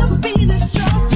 I will be the strong.